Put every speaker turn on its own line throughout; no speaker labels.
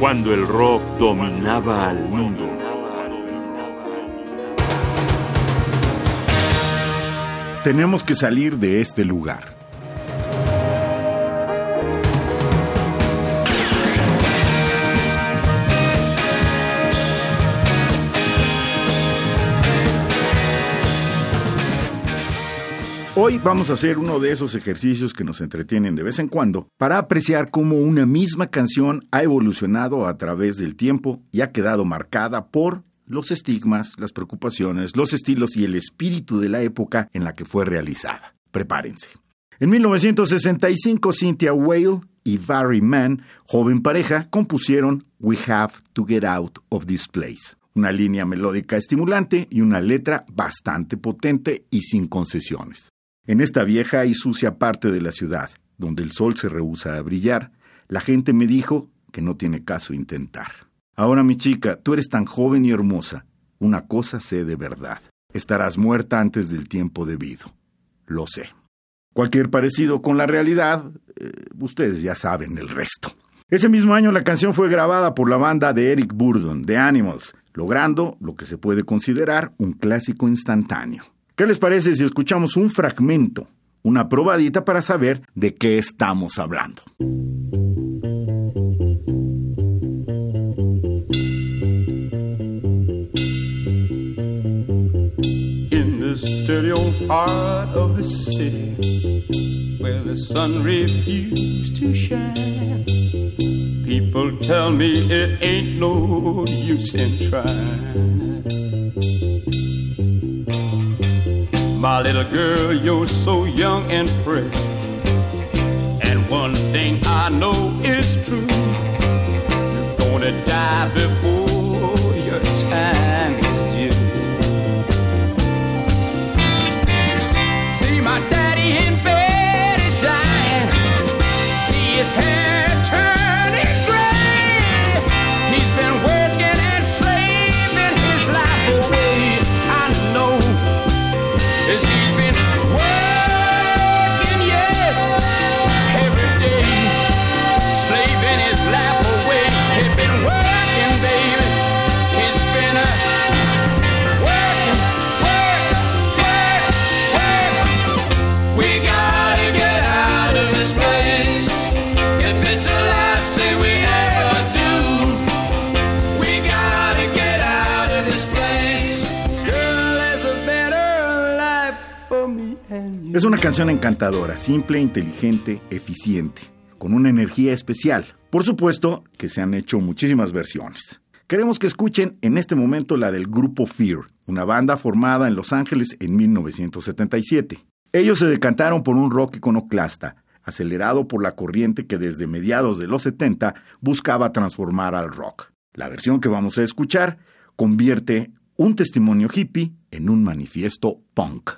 cuando el rock dominaba al mundo.
Tenemos que salir de este lugar. Hoy vamos a hacer uno de esos ejercicios que nos entretienen de vez en cuando para apreciar cómo una misma canción ha evolucionado a través del tiempo y ha quedado marcada por los estigmas, las preocupaciones, los estilos y el espíritu de la época en la que fue realizada. Prepárense. En 1965, Cynthia Whale y Barry Mann, joven pareja, compusieron We Have to Get Out of This Place. Una línea melódica estimulante y una letra bastante potente y sin concesiones. En esta vieja y sucia parte de la ciudad, donde el sol se rehúsa a brillar, la gente me dijo que no tiene caso intentar. Ahora, mi chica, tú eres tan joven y hermosa. Una cosa sé de verdad. Estarás muerta antes del tiempo debido. Lo sé. Cualquier parecido con la realidad, eh, ustedes ya saben el resto. Ese mismo año la canción fue grabada por la banda de Eric Burdon, The Animals, logrando lo que se puede considerar un clásico instantáneo. ¿Qué les parece si escuchamos un fragmento, una probadita para saber de qué estamos hablando?
In this dirty old part of the city where the sun refused to shine, people tell me it ain't no use in trying. My little girl, you're so young and fresh. And one thing I know is true. You're gonna die before
Es una canción encantadora, simple, inteligente, eficiente, con una energía especial. Por supuesto que se han hecho muchísimas versiones. Queremos que escuchen en este momento la del grupo Fear, una banda formada en Los Ángeles en 1977. Ellos se decantaron por un rock iconoclasta, acelerado por la corriente que desde mediados de los 70 buscaba transformar al rock. La versión que vamos a escuchar convierte un testimonio hippie en un manifiesto punk.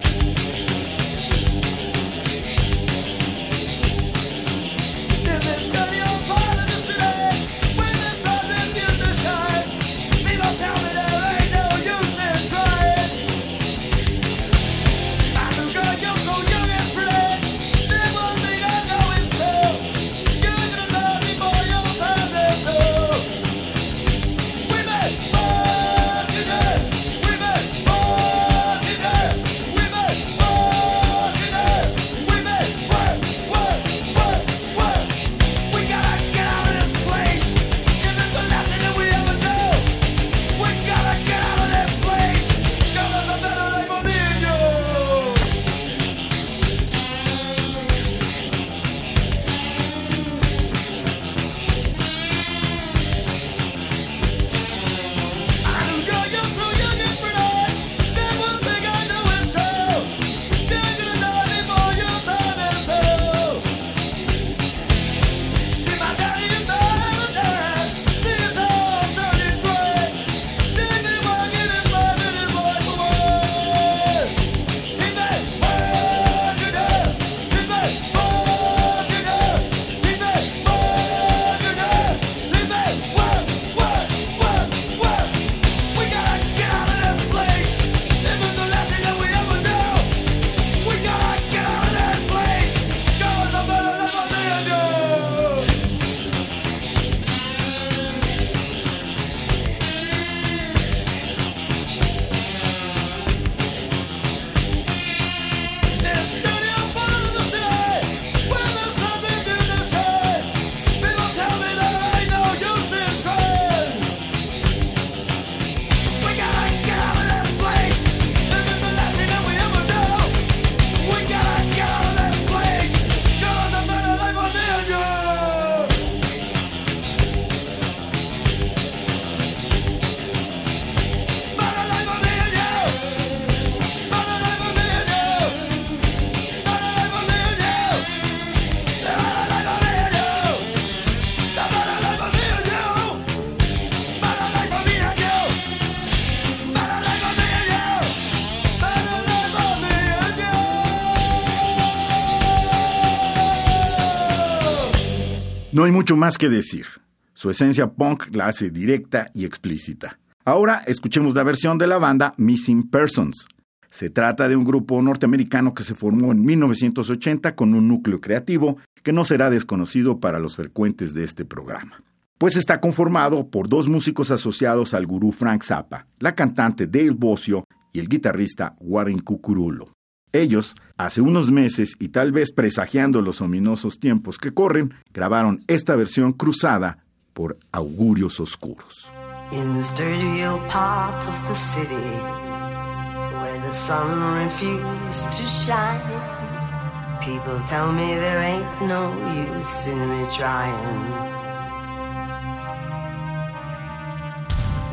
No
hay mucho más que decir. Su esencia punk la hace directa y explícita. Ahora escuchemos la versión de la banda Missing Persons. Se trata de un grupo norteamericano que se formó en 1980 con un núcleo creativo que no será desconocido para los frecuentes de este programa. Pues está conformado por dos músicos asociados al gurú Frank Zappa, la cantante Dale Bossio y el guitarrista Warren Cucurulo. Ellos, hace unos meses y tal vez presagiando los ominosos tiempos que corren, grabaron esta versión cruzada por augurios oscuros.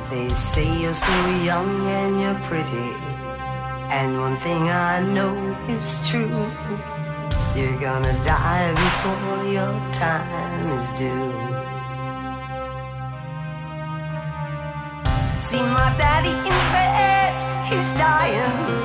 They say you're so young and you're pretty, and one thing I know is true. You're gonna die before your time is due. See my daddy in bed, he's dying.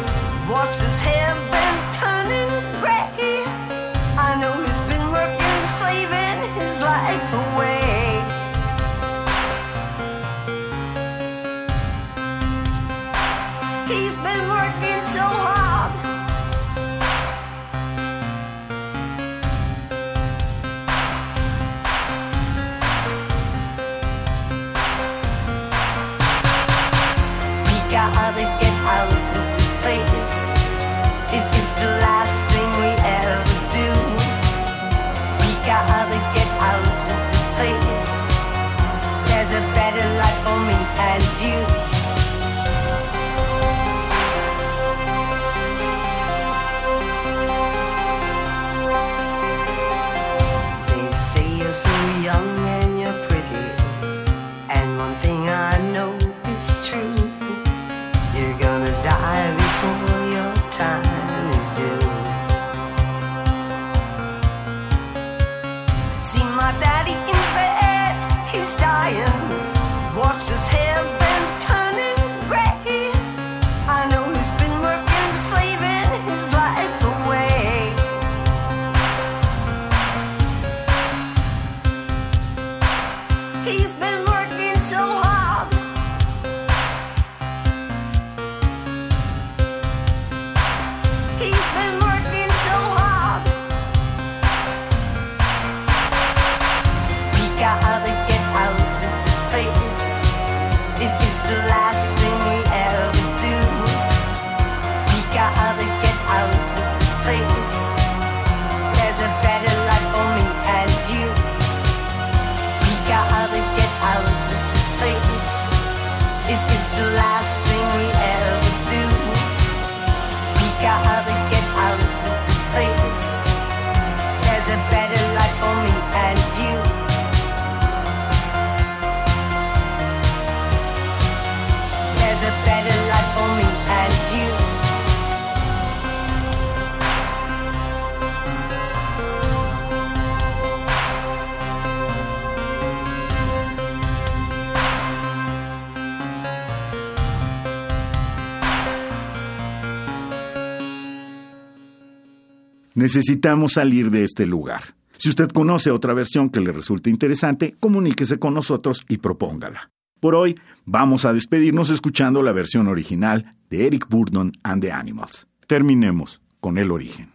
Necesitamos salir de este lugar. Si usted conoce otra versión que le resulte interesante, comuníquese con nosotros y propóngala. Por hoy, vamos a despedirnos escuchando la versión original de Eric Burdon and the Animals. Terminemos con el origen.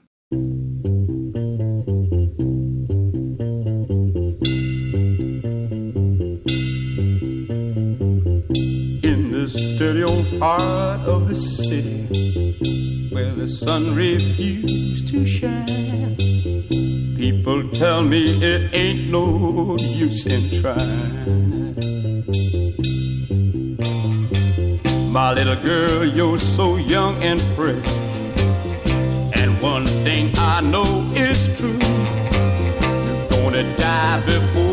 in sun refused to shine. People tell me it ain't no use in trying. My little girl, you're so young and pretty. And one thing I know is true. You're gonna die before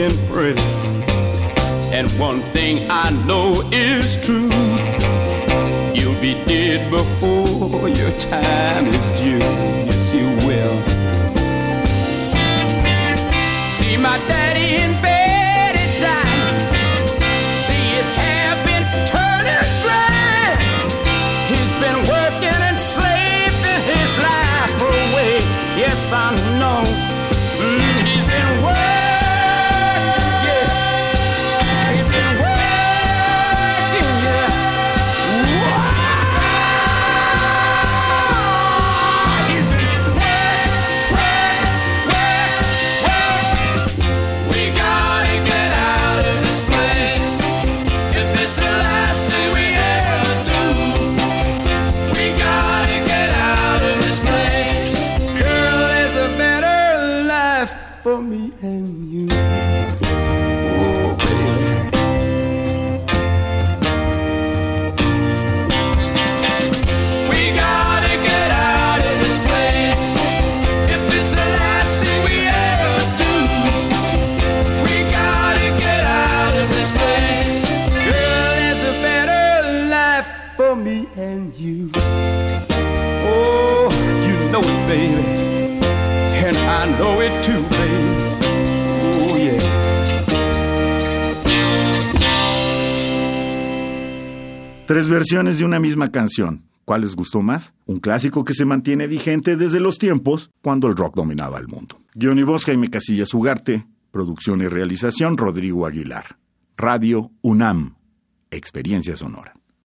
and pretty. And one thing I know is true. You'll be dead before your time is due. Yes, you will. See my daddy in bed at. See his hair been turning gray. He's been working and slaving his life away. Yes, I. And I know it too.
Tres versiones de una misma canción. ¿Cuál les gustó más? Un clásico que se mantiene vigente desde los tiempos cuando el rock dominaba el mundo. Guión y Jaime Casillas Ugarte. Producción y realización Rodrigo Aguilar. Radio UNAM. Experiencia sonora.